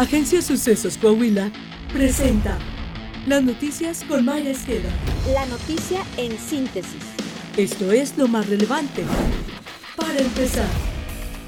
Agencia Sucesos Coahuila presenta las noticias con Maya Esqueda. La noticia en síntesis. Esto es lo más relevante. Para empezar.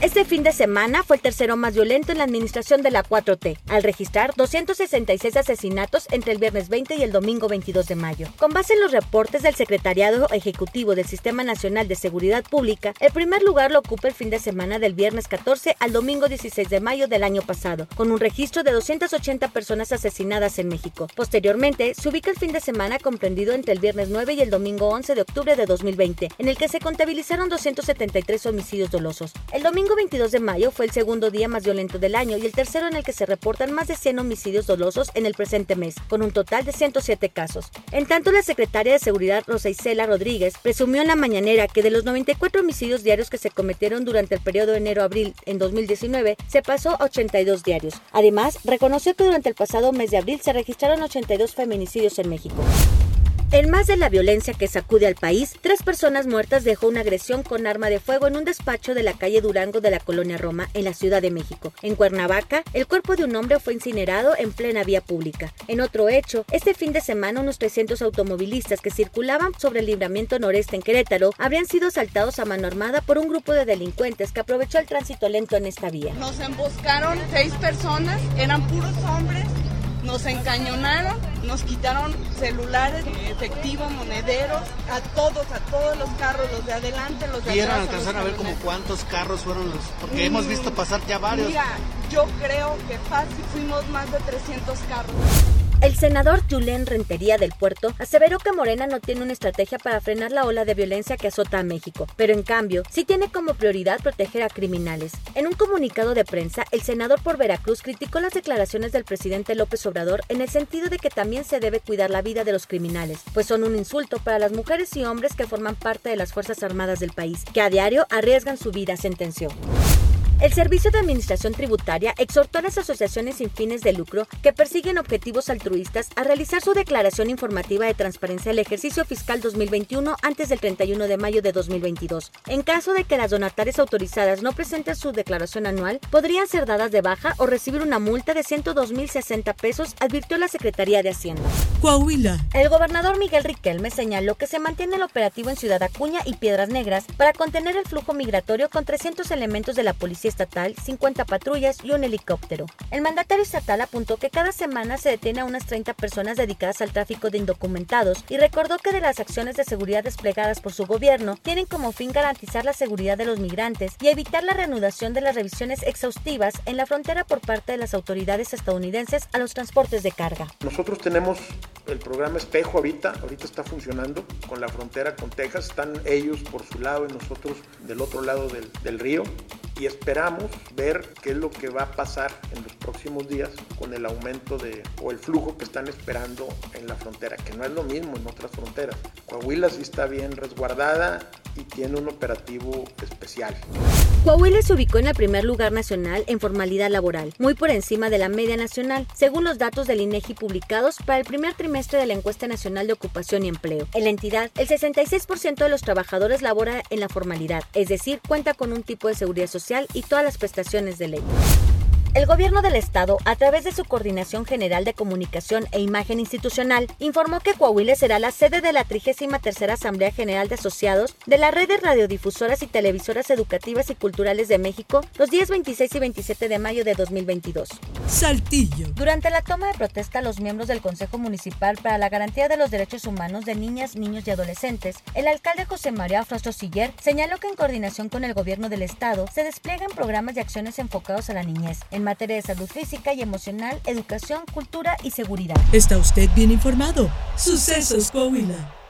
Este fin de semana fue el tercero más violento en la administración de la 4T, al registrar 266 asesinatos entre el viernes 20 y el domingo 22 de mayo. Con base en los reportes del Secretariado Ejecutivo del Sistema Nacional de Seguridad Pública, el primer lugar lo ocupa el fin de semana del viernes 14 al domingo 16 de mayo del año pasado, con un registro de 280 personas asesinadas en México. Posteriormente, se ubica el fin de semana comprendido entre el viernes 9 y el domingo 11 de octubre de 2020, en el que se contabilizaron 273 homicidios dolosos. El domingo 22 de mayo fue el segundo día más violento del año y el tercero en el que se reportan más de 100 homicidios dolosos en el presente mes, con un total de 107 casos. En tanto, la secretaria de Seguridad Rosa Isela Rodríguez presumió en la mañanera que de los 94 homicidios diarios que se cometieron durante el periodo enero-abril en 2019, se pasó a 82 diarios. Además, reconoció que durante el pasado mes de abril se registraron 82 feminicidios en México. En más de la violencia que sacude al país, tres personas muertas dejó una agresión con arma de fuego en un despacho de la calle Durango de la colonia Roma, en la Ciudad de México. En Cuernavaca, el cuerpo de un hombre fue incinerado en plena vía pública. En otro hecho, este fin de semana unos 300 automovilistas que circulaban sobre el libramiento noreste en Querétaro habrían sido asaltados a mano armada por un grupo de delincuentes que aprovechó el tránsito lento en esta vía. Nos emboscaron seis personas, eran puros hombres nos encañonaron, nos quitaron celulares, efectivo, monederos, a todos, a todos los carros, los de adelante, los de ¿Vieron atrás. alcanzar a ver como cuántos carros fueron los? Porque hemos visto pasar ya varios. Mira, yo creo que fácil fuimos más de 300 carros. El senador Julen Rentería del Puerto aseveró que Morena no tiene una estrategia para frenar la ola de violencia que azota a México, pero en cambio sí tiene como prioridad proteger a criminales. En un comunicado de prensa, el senador por Veracruz criticó las declaraciones del presidente López Obrador en el sentido de que también se debe cuidar la vida de los criminales, pues son un insulto para las mujeres y hombres que forman parte de las Fuerzas Armadas del país, que a diario arriesgan su vida, sentenció. El Servicio de Administración Tributaria exhortó a las asociaciones sin fines de lucro que persiguen objetivos altruistas a realizar su declaración informativa de transparencia del ejercicio fiscal 2021 antes del 31 de mayo de 2022. En caso de que las donatarias autorizadas no presenten su declaración anual, podrían ser dadas de baja o recibir una multa de 102.060 pesos, advirtió la Secretaría de Hacienda. Coahuila. El gobernador Miguel Riquelme señaló que se mantiene el operativo en Ciudad Acuña y Piedras Negras para contener el flujo migratorio con 300 elementos de la Policía Estatal, 50 patrullas y un helicóptero. El mandatario estatal apuntó que cada semana se detiene a unas 30 personas dedicadas al tráfico de indocumentados y recordó que de las acciones de seguridad desplegadas por su gobierno tienen como fin garantizar la seguridad de los migrantes y evitar la reanudación de las revisiones exhaustivas en la frontera por parte de las autoridades estadounidenses a los transportes de carga. Nosotros tenemos el programa Espejo ahorita, ahorita está funcionando con la frontera con Texas, están ellos por su lado y nosotros del otro lado del, del río y esperamos ver qué es lo que va a pasar en los próximos días con el aumento de o el flujo que están esperando en la frontera, que no es lo mismo en otras fronteras. Coahuila sí está bien resguardada y tiene un operativo especial. Coahuila se ubicó en el primer lugar nacional en formalidad laboral, muy por encima de la media nacional, según los datos del INEGI publicados para el primer trimestre de la encuesta nacional de ocupación y empleo. En la entidad, el 66% de los trabajadores labora en la formalidad, es decir, cuenta con un tipo de seguridad social y todas las prestaciones de ley. El gobierno del estado, a través de su Coordinación General de Comunicación e Imagen Institucional, informó que Coahuila será la sede de la 33 Asamblea General de Asociados de la Red de Radiodifusoras y Televisoras Educativas y Culturales de México los días 26 y 27 de mayo de 2022. Saltillo. Durante la toma de protesta, los miembros del Consejo Municipal para la Garantía de los Derechos Humanos de Niñas, Niños y Adolescentes, el alcalde José María Frostro Siller señaló que en coordinación con el gobierno del estado se despliegan programas de acciones enfocados a la niñez en materia de salud física y emocional, educación, cultura y seguridad. Está usted bien informado. Sucesos Coahuila.